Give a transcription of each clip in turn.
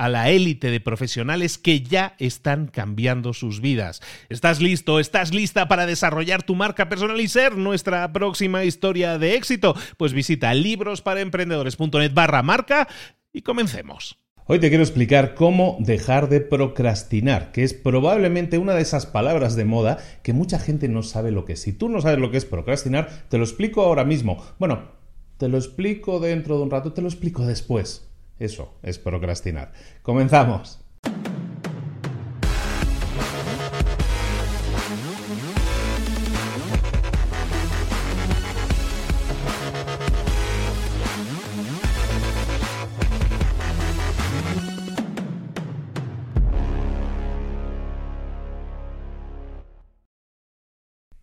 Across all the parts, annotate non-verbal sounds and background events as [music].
a la élite de profesionales que ya están cambiando sus vidas. ¿Estás listo? ¿Estás lista para desarrollar tu marca personal y ser nuestra próxima historia de éxito? Pues visita librosparaemprendedores.net barra marca y comencemos. Hoy te quiero explicar cómo dejar de procrastinar, que es probablemente una de esas palabras de moda que mucha gente no sabe lo que es. Si tú no sabes lo que es procrastinar, te lo explico ahora mismo. Bueno, te lo explico dentro de un rato, te lo explico después. Eso es procrastinar. Comenzamos.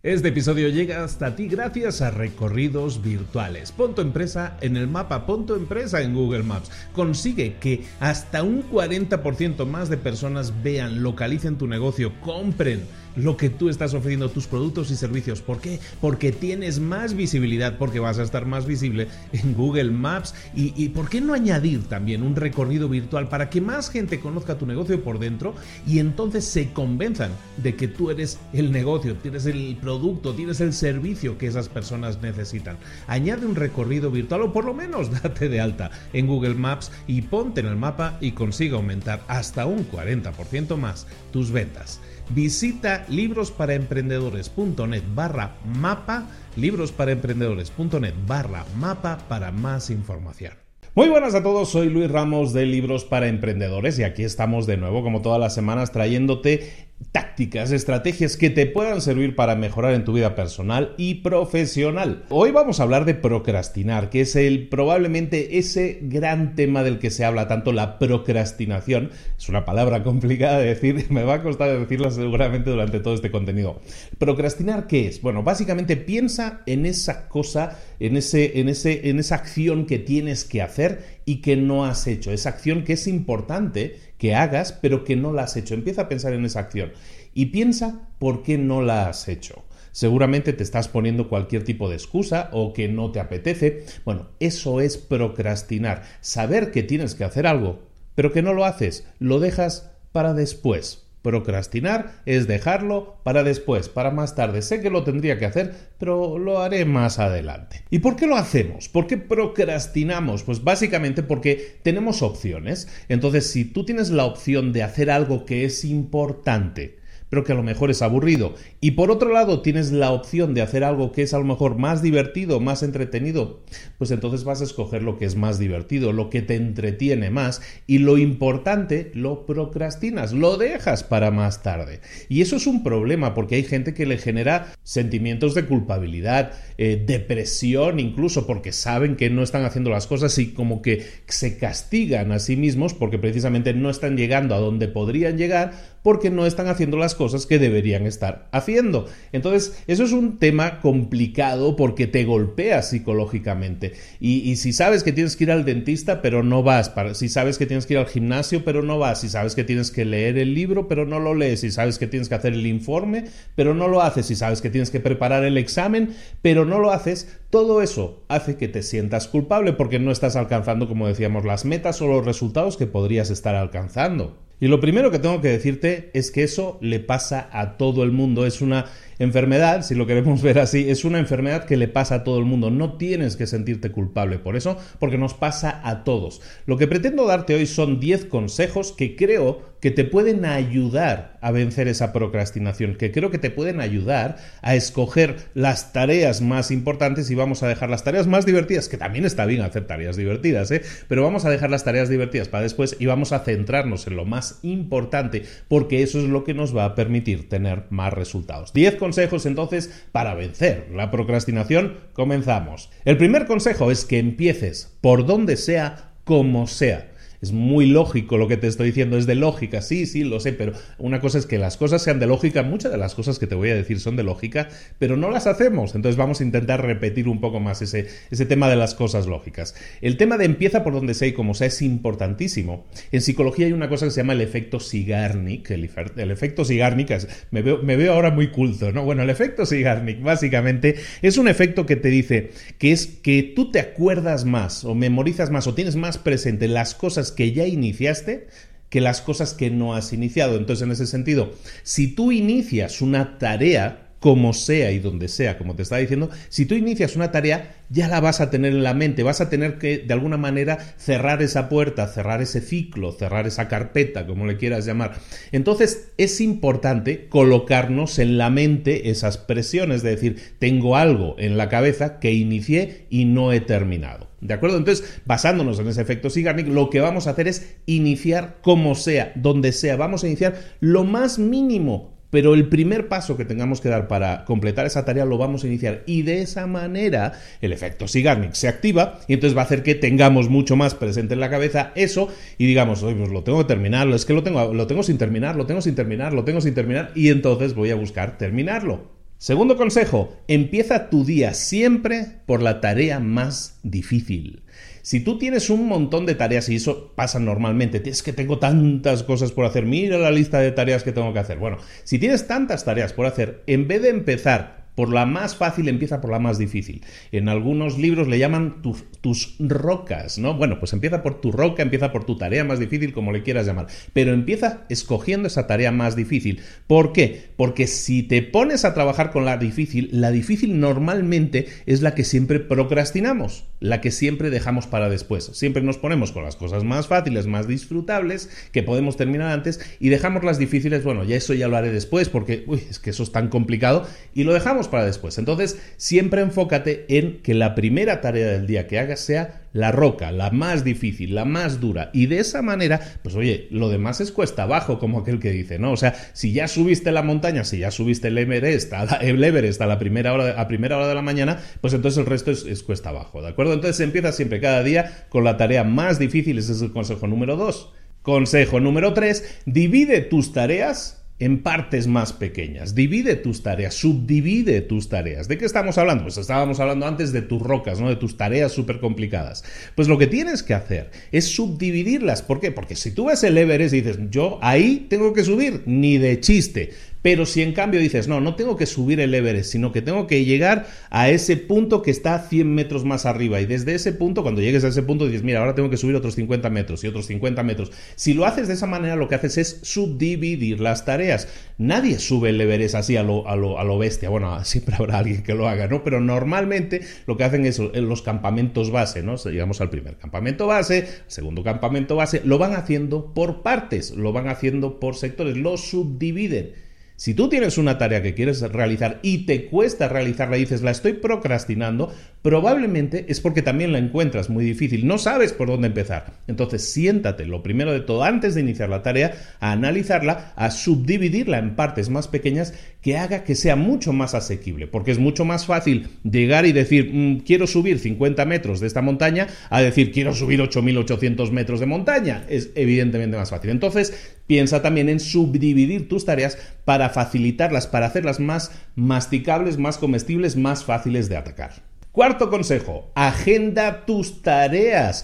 Este episodio llega hasta ti gracias a recorridos virtuales. Pon tu empresa en el mapa, pon tu empresa en Google Maps. Consigue que hasta un 40% más de personas vean, localicen tu negocio, compren lo que tú estás ofreciendo, tus productos y servicios. ¿Por qué? Porque tienes más visibilidad, porque vas a estar más visible en Google Maps. Y, ¿por qué no añadir también un recorrido virtual para que más gente conozca tu negocio por dentro y entonces se convenzan de que tú eres el negocio, tienes el producto, tienes el servicio que esas personas necesitan? Añade un recorrido virtual o por lo menos [laughs] date de alta en Google Maps y ponte en el mapa y consiga aumentar hasta un 40% más tus ventas. Visita librosparaemprendedores.net barra mapa, librosparaemprendedores.net barra mapa para más información. Muy buenas a todos, soy Luis Ramos de Libros para Emprendedores y aquí estamos de nuevo como todas las semanas trayéndote tácticas, estrategias que te puedan servir para mejorar en tu vida personal y profesional. Hoy vamos a hablar de procrastinar, que es el probablemente ese gran tema del que se habla tanto la procrastinación. Es una palabra [laughs] complicada de decir, me va a costar decirla seguramente durante todo este contenido. Procrastinar qué es? Bueno, básicamente piensa en esa cosa, en ese en ese en esa acción que tienes que hacer y que no has hecho, esa acción que es importante que hagas, pero que no la has hecho. Empieza a pensar en esa acción y piensa por qué no la has hecho. Seguramente te estás poniendo cualquier tipo de excusa o que no te apetece. Bueno, eso es procrastinar. Saber que tienes que hacer algo, pero que no lo haces, lo dejas para después. Procrastinar es dejarlo para después, para más tarde. Sé que lo tendría que hacer, pero lo haré más adelante. ¿Y por qué lo hacemos? ¿Por qué procrastinamos? Pues básicamente porque tenemos opciones. Entonces, si tú tienes la opción de hacer algo que es importante, pero que a lo mejor es aburrido. Y por otro lado tienes la opción de hacer algo que es a lo mejor más divertido, más entretenido, pues entonces vas a escoger lo que es más divertido, lo que te entretiene más y lo importante lo procrastinas, lo dejas para más tarde. Y eso es un problema porque hay gente que le genera sentimientos de culpabilidad, eh, depresión incluso porque saben que no están haciendo las cosas y como que se castigan a sí mismos porque precisamente no están llegando a donde podrían llegar porque no están haciendo las cosas que deberían estar haciendo. Entonces, eso es un tema complicado porque te golpea psicológicamente. Y, si sabes que tienes que ir al dentista, pero no vas, si sabes que tienes que ir al gimnasio, pero no vas, si sabes que tienes que leer el libro, pero no lo lees, si sabes que tienes que hacer el informe, pero no lo haces, si sabes que tienes que preparar el examen, pero no lo haces, todo eso hace que te sientas culpable porque no estás alcanzando, como decíamos, las metas o los resultados que podrías estar alcanzando. Y lo primero que tengo que decirte es que eso le pasa a todo el mundo. Es una enfermedad, si lo queremos [laughs] ver así, es una enfermedad que le pasa a todo el mundo. No tienes que sentirte culpable por eso, porque nos pasa a todos. Lo que pretendo darte hoy son 10 consejos que creo que te pueden ayudar a vencer esa procrastinación, que creo que te pueden ayudar a escoger las tareas más importantes y vamos a dejar las tareas más divertidas, que también está bien hacer tareas divertidas, ¿eh? pero vamos a dejar las tareas divertidas para después y vamos a centrarnos en lo más importante, porque eso es lo que nos va a permitir tener más resultados. 10 consejos entonces para vencer la procrastinación. Comenzamos. El primer consejo es que empieces por donde sea, como sea. Es muy lógico lo que te estoy diciendo, es de lógica, sí, sí, lo sé, pero una cosa es que las cosas sean de lógica, muchas de las cosas que te voy a decir son de lógica, pero no las hacemos, entonces vamos a intentar repetir un poco más ese, ese tema de las cosas lógicas. El tema de empieza por donde sea y como sea es importantísimo. En psicología hay una cosa que se llama el efecto Sigarnik, el, el efecto Sigarnik, me, veo, me veo ahora muy culto, ¿no? Bueno, el efecto Sigarnik básicamente es un efecto que te dice que es que tú te acuerdas más o memorizas más o tienes más presente las cosas que ya iniciaste que las cosas que no has iniciado. Entonces, en ese sentido, si tú inicias una tarea, como sea y donde sea, como te estaba diciendo, si tú inicias una tarea, ya la vas a tener en la mente, vas a tener que de alguna manera cerrar esa puerta, cerrar ese ciclo, cerrar esa carpeta, como le quieras llamar. Entonces es importante colocarnos en la mente esas presiones, de decir, tengo algo en la cabeza que inicié y no he terminado. ¿De acuerdo? Entonz, basándonos en ese efecto Sigarnik, lo que vamos a hacer es iniciar como sea, donde sea. Vamos a iniciar lo más mínimo pero el primer paso que tengamos que dar para completar esa tarea lo vamos a iniciar y de esa manera el efecto Sigarnik se activa y entonces va a hacer que tengamos mucho más presente en la cabeza eso y digamos, Oye, pues lo tengo que terminar, es que lo tengo, lo tengo sin terminar, lo tengo sin terminar, lo tengo sin terminar y entonces voy a buscar terminarlo. Segundo consejo, empieza tu día siempre por la tarea más difícil. Si tú tienes un montón de tareas y eso pasa normalmente, es que tengo tantas cosas por hacer, mira la lista de tareas que tengo que hacer. Bueno, si tienes tantas tareas por hacer, en vez de empezar por la más fácil empieza por la más difícil. En algunos libros le llaman tus rocas, ¿no? Bueno, pues empieza por tu roca, empieza por tu tarea más difícil, como le quieras llamar. Pero empieza escogiendo esa tarea más difícil. ¿Por qué? Porque si te pones a trabajar con la difícil, la difícil normalmente es la que siempre procrastinamos, la que siempre dejamos para después. Siempre nos ponemos con las cosas más fáciles, más disfrutables, que podemos terminar antes, y dejamos las difíciles, bueno, ya eso ya lo haré después, porque, uy, es que eso es tan complicado, y lo dejamos para después. Entonces, siempre enfócate en que la primera tarea del día que hagas sea la roca, la más difícil, la más dura. Y de esa manera, pues oye, lo demás es cuesta abajo, como aquel que dice, ¿no? O sea, si ya subiste la montaña, si ya subiste el Everest a la, el Everest a la primera hora, a primera hora de la mañana, pues entonces el resto es, es cuesta abajo, ¿de acuerdo? Entonces empieza siempre cada día con la tarea más difícil, ese es el consejo número dos. Consejo número tres, divide tus tareas en partes más pequeñas. Divide tus tareas, subdivide tus tareas. ¿De qué estamos hablando? Pues estábamos hablando antes de tus rocas, ¿no? De tus tareas súper complicadas. Pues lo que tienes que hacer es subdividirlas. ¿Por qué? Porque si tú ves el Everest y dices, yo ahí tengo que subir, ni de chiste. Pero si en cambio dices, no, no tengo que subir el Everest, sino que tengo que llegar a ese punto que está 100 metros más arriba. Y desde ese punto, cuando llegues a ese punto, dices, mira, ahora tengo que subir otros 50 metros y otros 50 metros. Si lo haces de esa manera, lo que haces es subdividir las tareas. Nadie sube el Everest así a lo, a lo, a lo bestia. Bueno, [laughs] siempre habrá alguien que lo haga, ¿no? Pero normalmente lo que hacen es los campamentos base, ¿no? Llegamos al primer campamento base, segundo campamento base, lo van haciendo por partes, lo van haciendo por sectores, lo subdividen. Si tú tienes una tarea que quieres realizar y te cuesta realizarla y dices la estoy procrastinando, probablemente es porque también la encuentras muy difícil, no sabes por dónde empezar. Entonces siéntate, lo primero de todo, antes de iniciar la tarea, a analizarla, a subdividirla en partes más pequeñas que haga que sea mucho más asequible, porque es mucho más fácil llegar y decir, mm, quiero subir 50 metros de esta montaña, a decir, quiero subir 8.800 metros de montaña. Es evidentemente más fácil. Entonces, piensa también en subdividir tus tareas para facilitarlas, para hacerlas más masticables, más comestibles, más fáciles de atacar. Cuarto consejo, agenda tus tareas.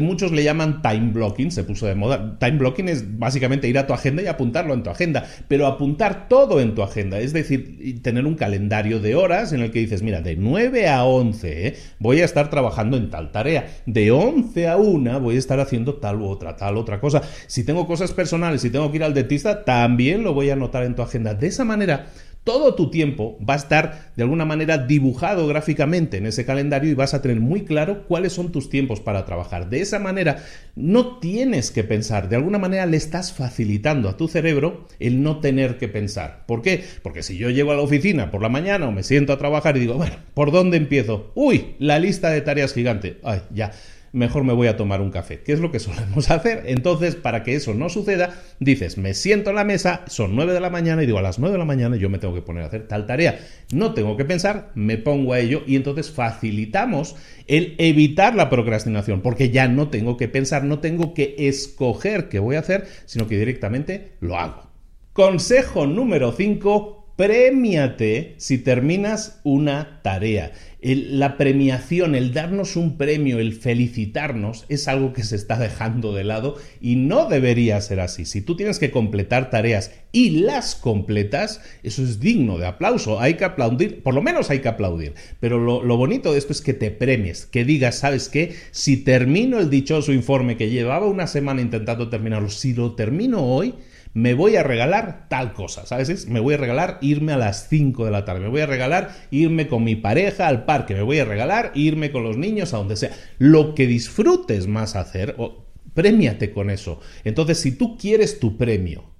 Muchos le llaman time blocking, se puso de moda. Time blocking es básicamente ir a tu agenda y apuntarlo en tu agenda, pero apuntar todo en tu agenda, es decir, tener un calendario de horas en el que dices, mira, de 9 a 11 ¿eh? voy a estar trabajando en tal tarea, de 11 a 1 voy a estar haciendo tal u otra, tal otra cosa. Si tengo cosas personales, si tengo que ir al dentista, también lo voy a anotar en tu agenda. De esa manera, todo tu tiempo va a estar de alguna manera dibujado gráficamente en ese calendario y vas a tener muy claro cuáles son tus tiempos para trabajar. De esa manera no tienes que pensar, de alguna manera le estás facilitando a tu cerebro el no tener que pensar. ¿Por qué? Porque si yo llego a la oficina por la mañana o me siento a trabajar y digo, bueno, ¿por dónde empiezo? Uy, la lista de tareas gigante. Ay, ya mejor me voy a tomar un café, ¿Qué es lo que solemos [laughs] hacer. Entonces, para que eso no suceda, dices, me siento en la mesa, son 9 de la mañana y digo, a las 9 de la mañana yo me tengo que poner a hacer tal tarea. No tengo que pensar, me pongo a ello y entonces facilitamos el evitar la procrastinación, porque ya no tengo que pensar, no tengo que escoger qué voy a hacer, sino que directamente lo hago. Consejo número 5 Premiate si terminas una tarea. la premiación, el darnos un premio, el felicitarnos, es algo que se está dejando de lado y no debería ser así. Si tú tienes que completar tareas y las completas, eso es digno de aplauso. Hay que aplaudir, por lo menos hay que aplaudir. Pero lo, lo bonito de esto es que te premies, que digas, ¿sabes qué? Si termino el dichoso informe que llevaba una semana intentando terminarlo, si lo termino hoy, me voy a regalar tal cosa, ¿sabes? Me voy a regalar irme a las 5 de la tarde, me voy a regalar irme con mi pareja al parque, me voy a regalar irme con los niños a donde sea. Lo que disfrutes más hacer, o, premiate con eso. Entonces, si tú quieres tu premio,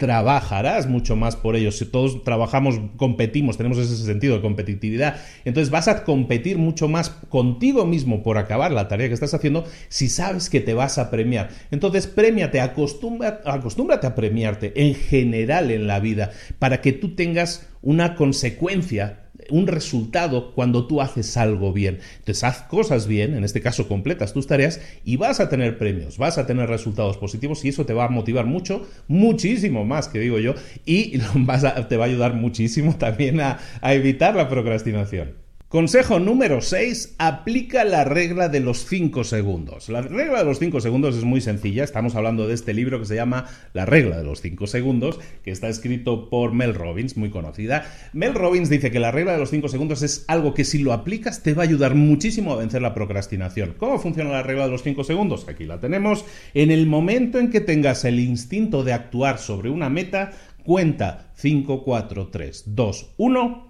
trabajarás mucho más por ellos. Si todos trabajamos, competimos, tenemos ese sentido de competitividad, entonces vas a competir mucho más contigo mismo por acabar la tarea que estás haciendo si sabes que te vas a premiar. Entonces, premiate, acostúmbrate a premiarte en general en la vida para que tú tengas una consecuencia un resultado cuando tú haces algo bien. Entonces, haz cosas bien, en este caso completas tus tareas y vas a tener premios, vas a tener resultados positivos y eso te va a motivar mucho, muchísimo más que digo yo, y [laughs] te va a ayudar muchísimo también a evitar la procrastinación. Consejo número 6. Aplica la regla de los 5 segundos. La regla de los 5 segundos es muy sencilla. Estamos hablando de este libro que se llama La regla de los 5 segundos, que está escrito por Mel Robbins, muy conocida. Mel Robbins dice que la regla de los 5 segundos es algo que si lo aplicas te va a ayudar muchísimo a vencer la procrastinación. ¿Cómo funciona la regla de los 5 segundos? Aquí la tenemos. En el momento en que tengas el instinto de actuar sobre una meta, cuenta 5, 4, 3, 2, 1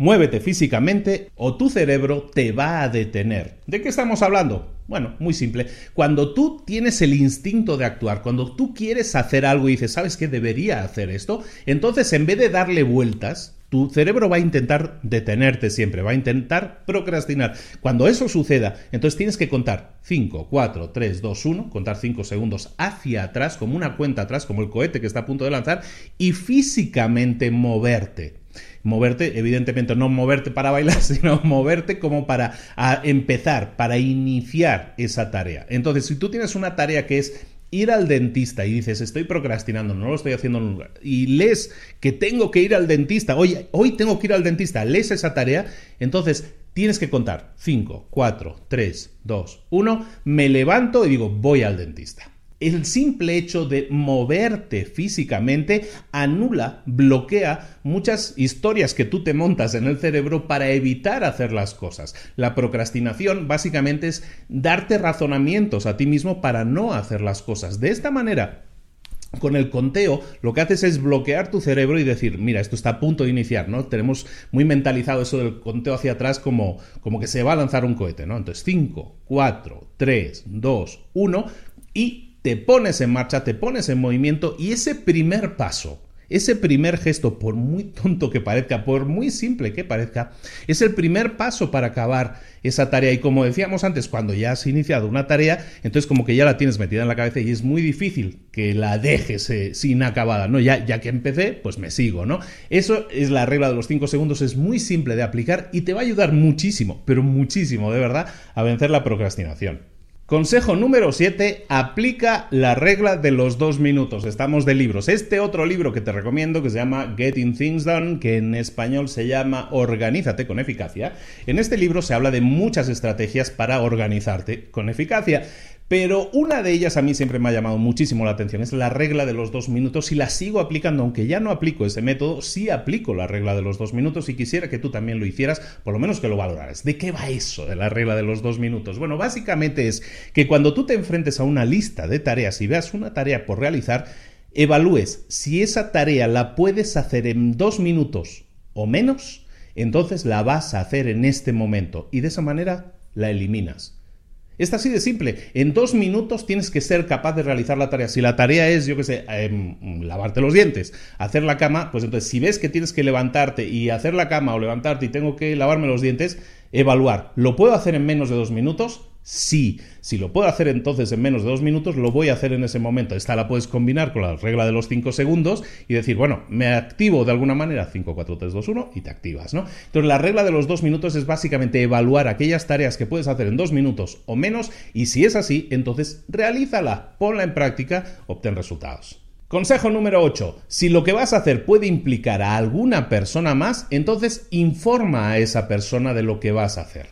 Muévete físicamente o tu cerebro te va a detener. ¿De qué estamos hablando? Bueno, muy simple. Cuando tú tienes el instinto de actuar, cuando tú quieres hacer algo y dices, ¿sabes qué? Debería hacer esto. Entonces, en vez de darle vueltas, tu cerebro va a intentar detenerte siempre, va a intentar procrastinar. Cuando eso suceda, entonces tienes que contar 5, 4, 3, 2, 1, contar 5 segundos hacia atrás, como una cuenta atrás, como el cohete que está a punto de lanzar, y físicamente moverte moverte, evidentemente no moverte para bailar, [laughs] sino moverte como para empezar, para iniciar esa tarea. Entonces, si tú tienes una tarea que es ir al dentista y dices, estoy procrastinando, no lo estoy haciendo nunca, y lees que tengo que ir al dentista, oye, hoy tengo que ir al dentista, lees esa tarea, entonces tienes que contar 5, 4, 3, 2, 1, me levanto y digo, voy al dentista el simple hecho de moverte físicamente anula, bloquea muchas historias que tú te montas en el cerebro para evitar hacer las cosas. La procrastinación básicamente es darte razonamientos a ti mismo para no hacer las cosas. De esta manera, con el conteo lo que haces es bloquear tu cerebro y decir, mira, esto está a punto de iniciar, ¿no? Tenemos muy mentalizado eso del conteo hacia atrás como, como que se va a lanzar un cohete, ¿no? Entonces 5, 4, 3, 2, 1 y te pones en marcha, te pones en movimiento y ese primer paso, Ese primer gesto, por muy tonto que parezca, por muy simple que parezca, es el primer paso para acabar esa tarea. Y como decíamos antes, cuando ya has iniciado una tarea, entonces como que ya la tienes metida en la cabeza y es muy difícil que la dejes eh, sin acabada, ¿no? Ya, ya que empecé, pues me sigo, ¿no? Eso es la regla de los 5 segundos, es muy simple de aplicar y te va a ayudar muchísimo, pero muchísimo, de verdad, a vencer la procrastinación. Consejo número 7, aplica la regla de los dos minutos. Estamos de libros. Este otro libro que te recomiendo, que se llama Getting Things Done, que en español se llama Organízate con eficacia. En este libro se habla de muchas estrategias para organizarte con eficacia. Pero una de ellas a mí siempre me ha llamado muchísimo la atención, es la regla de los dos minutos y la sigo aplicando, aunque ya no aplico ese método, sí aplico la regla de los dos minutos y quisiera que tú también lo hicieras, por lo menos que lo valoraras. ¿De qué va eso de la regla de los dos minutos? Bueno, básicamente es que cuando tú te enfrentes a una lista de tareas y veas una tarea por realizar, evalúes si esa tarea la puedes hacer en dos minutos o menos, entonces la vas a hacer en este momento y de esa manera la eliminas. Es así de simple. En dos minutos tienes que ser capaz de realizar la tarea. Si la tarea es, yo qué sé, em, lavarte los dientes, hacer la cama, pues entonces si ves que tienes que levantarte y hacer la cama o levantarte y tengo que lavarme los dientes, evaluar. ¿Lo puedo hacer en menos de dos minutos? Sí, si lo puedo hacer entonces en menos de dos minutos, lo voy a hacer en ese momento. Esta la puedes combinar con la regla de los cinco segundos y decir, bueno, me activo de alguna manera 5, 4, 3, 2, 1 y te activas, ¿no? Entonces la regla de los dos minutos es básicamente evaluar aquellas tareas que puedes hacer en dos minutos o menos y si es así, entonces realízala, ponla en práctica, obtén resultados. Consejo número 8. Si lo que vas a hacer puede implicar a alguna persona más, entonces informa a esa persona de lo que vas a hacer.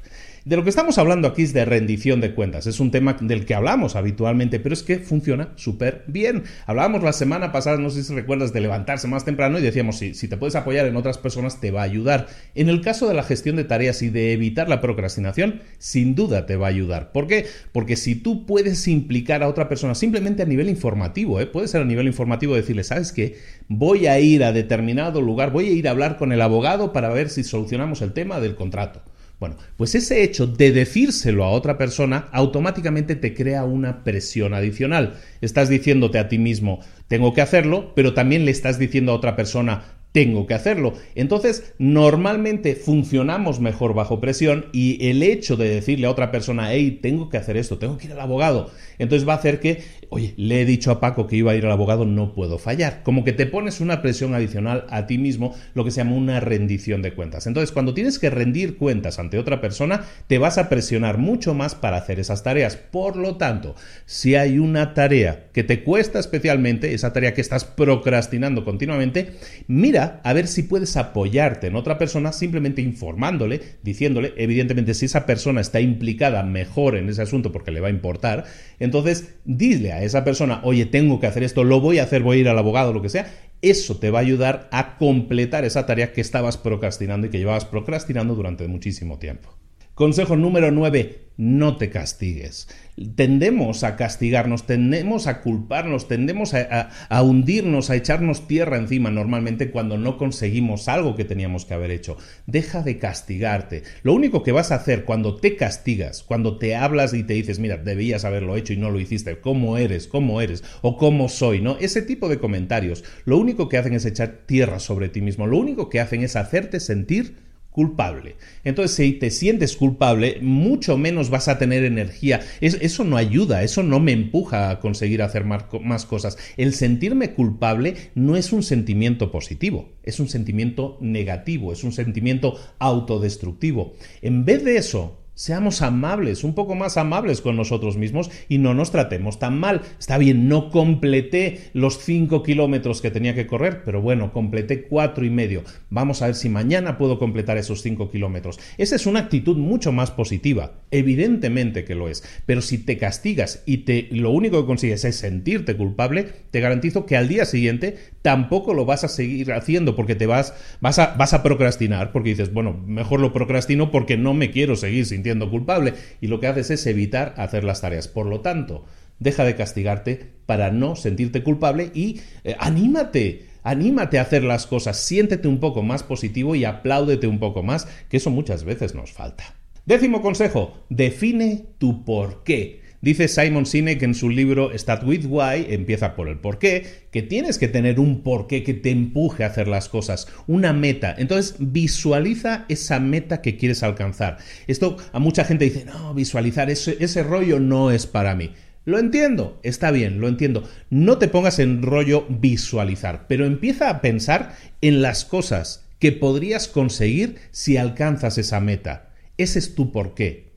De lo que estamos hablando aquí es de rendición de cuentas. Es un tema del que hablamos habitualmente, pero es que funciona súper bien. Hablábamos la semana pasada, no sé si recuerdas, de levantarse más temprano y decíamos, si, si te puedes apoyar en otras personas, te va a ayudar. En el caso de la gestión de tareas y de evitar la procrastinación, sin duda te va a ayudar. ¿Por qué? Porque si tú puedes implicar a otra persona simplemente a nivel informativo, ¿eh? puede ser a nivel informativo decirle, ¿sabes qué? Voy a ir a determinado lugar, voy a ir a hablar con el abogado para ver si solucionamos el tema del contrato. Bueno, pues ese hecho de decírselo a otra persona automáticamente te crea una presión adicional. Estás diciéndote a ti mismo, tengo que hacerlo, pero también le estás diciendo a otra persona, tengo que hacerlo. Entonces, normalmente funcionamos mejor bajo presión y el hecho de decirle a otra persona, hey, tengo que hacer esto, tengo que ir al abogado, entonces va a hacer que, oye, le he dicho a Paco que iba a ir al abogado, no puedo fallar. Como que te pones una presión adicional a ti mismo, lo que se llama una rendición de cuentas. Entonces, cuando tienes que rendir cuentas ante otra persona, te vas a presionar mucho más para hacer esas tareas. Por lo tanto, si hay una tarea que te cuesta especialmente, esa tarea que estás procrastinando continuamente, mira a ver si puedes apoyarte en otra persona simplemente informándole, diciéndole, evidentemente si esa persona está implicada mejor en ese asunto porque le va a importar, entonces dile a esa persona, oye, tengo que hacer esto, lo voy a hacer, voy a ir al abogado, lo que sea, eso te va a ayudar a completar esa tarea que estabas procrastinando y que llevabas procrastinando durante muchísimo tiempo. Consejo número 9, no te castigues. Tendemos a castigarnos, tendemos a culparnos, tendemos a, hundirnos, a echarnos tierra encima normalmente cuando no conseguimos algo que teníamos que haber hecho. Deja de castigarte. Lo único que vas a hacer cuando te castigas, cuando te hablas y te dices, mira, debías haberlo hecho y no lo hiciste, ¿cómo eres? ¿Cómo eres? ¿O cómo soy? ¿No? Ese tipo de comentarios, lo único que hacen es echar tierra sobre ti mismo, lo único que hacen es hacerte sentir culpable. Entonces, si te sientes culpable, mucho menos vas a tener energía. eso no ayuda, eso no me empuja a conseguir hacer más, cosas. El sentirme culpable no es un sentimiento positivo, es un sentimiento negativo, es un sentimiento autodestructivo. En vez de eso, Seamos amables, un poco más amables con nosotros mismos y no nos tratemos tan mal. Está bien, no completé los 5 kilómetros que tenía que correr, pero bueno, completé cuatro y medio. Vamos a ver si mañana puedo completar esos 5 kilómetros. Esa es una actitud mucho más positiva. Evidentemente que lo es. Pero si te castigas y te, lo único que consigues es sentirte culpable, te garantizo que al día siguiente tampoco lo vas a seguir haciendo porque te vas, vas a, vas a procrastinar, porque dices, bueno, mejor lo procrastino porque no me quiero seguir sintiendo culpable y lo que haces es evitar hacer las tareas. Por lo tanto, deja de castigarte para no sentirte culpable y eh, anímate. Anímate a hacer las cosas, siéntete un poco más positivo y apláudete un poco más, que eso muchas veces nos falta. Décimo consejo, define tu por qué. Dice Simon Sinek en su libro Start with Why, empieza por el porqué, que tienes que tener un porqué que te empuje a hacer las cosas, una meta. Entonces visualiza esa meta que quieres alcanzar. Esto a mucha gente dice, no, visualizar ese, ese rollo no es para mí. Lo entiendo, está bien, lo entiendo. No te pongas en rollo visualizar, pero empieza a pensar en las cosas que podrías conseguir si alcanzas esa meta. Ese es tu porqué.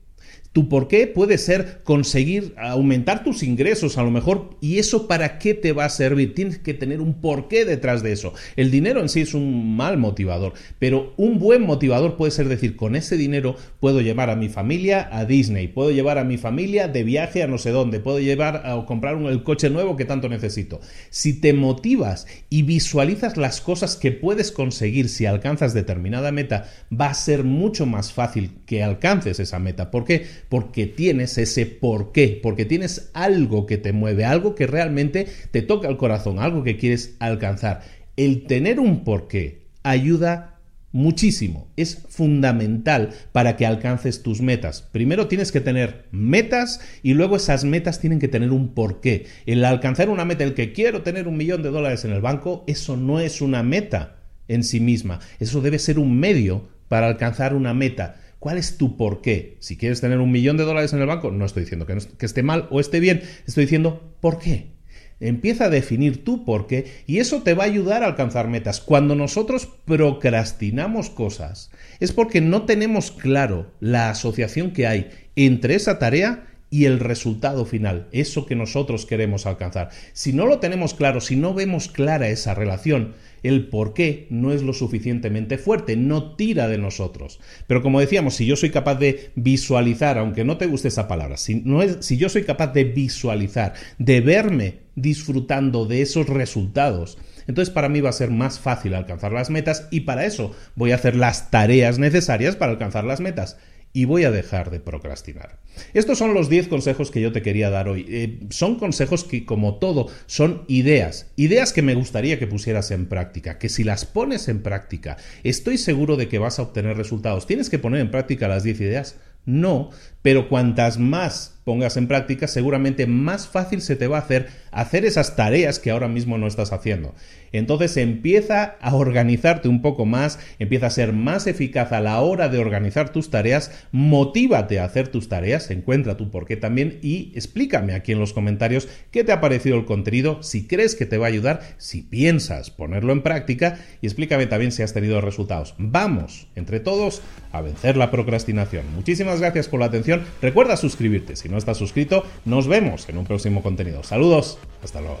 Tu por qué puede ser conseguir aumentar tus ingresos a lo mejor y eso para qué te va a servir. Tienes que tener un porqué detrás de eso. El dinero en sí es un mal motivador, pero un buen motivador puede ser decir, con ese dinero puedo llevar a mi familia a Disney, puedo llevar a mi familia de viaje a no sé dónde, puedo llevar a comprar un, el coche nuevo que tanto necesito. Si te motivas y visualizas las cosas que puedes conseguir si alcanzas determinada meta, va a ser mucho más fácil que alcances esa meta. ¿Por qué? Porque tienes ese por qué, porque tienes algo que te mueve, algo que realmente te toca el corazón, algo que quieres alcanzar. El tener un porqué ayuda muchísimo, es fundamental para que alcances tus metas. Primero tienes que tener metas y luego esas metas tienen que tener un porqué. El alcanzar una meta, el que quiero tener un millón de dólares en el banco, eso no es una meta en sí misma, eso debe ser un medio para alcanzar una meta. ¿Cuál es tu por qué? Si quieres tener un millón de dólares en el banco, no estoy diciendo que, esté mal o esté bien, estoy diciendo por qué. Empieza a definir tu por qué y eso te va a ayudar a alcanzar metas. Cuando nosotros procrastinamos cosas es porque no tenemos claro la asociación que hay entre esa tarea y el resultado final, eso que nosotros queremos alcanzar. Si no lo tenemos claro, si no vemos clara esa relación, el por qué no es lo suficientemente fuerte, no tira de nosotros. Pero como decíamos, si yo soy capaz de visualizar, aunque no te guste esa palabra, si, si yo soy capaz de visualizar, de verme disfrutando de esos resultados, entonces para mí va a ser más fácil alcanzar las metas y para eso voy a hacer las tareas necesarias para alcanzar las metas y voy a dejar de procrastinar. Estos son los 10 consejos que yo te quería dar hoy. Eh, son consejos que, como todo, son ideas. Ideas que me gustaría que pusieras en práctica, que si las pones en práctica, estoy seguro de que vas a obtener resultados. ¿Tienes que poner en práctica las 10 ideas? No, pero cuantas más pongas en práctica, seguramente más fácil se te va a hacer hacer esas tareas que ahora mismo no estás haciendo. Entonces empieza a organizarte un poco más, empieza a ser más eficaz a la hora de organizar tus tareas, motívate a hacer tus tareas, encuentra tu por qué también y explícame aquí en los comentarios qué te ha parecido el contenido, si crees que te va a ayudar, si piensas ponerlo en práctica y explícame también si has tenido resultados. Vamos, entre todos, a vencer la procrastinación. Muchísimas gracias por la atención. Recuerda suscribirte no estás suscrito. Nos vemos en un próximo contenido. Saludos. Hasta luego.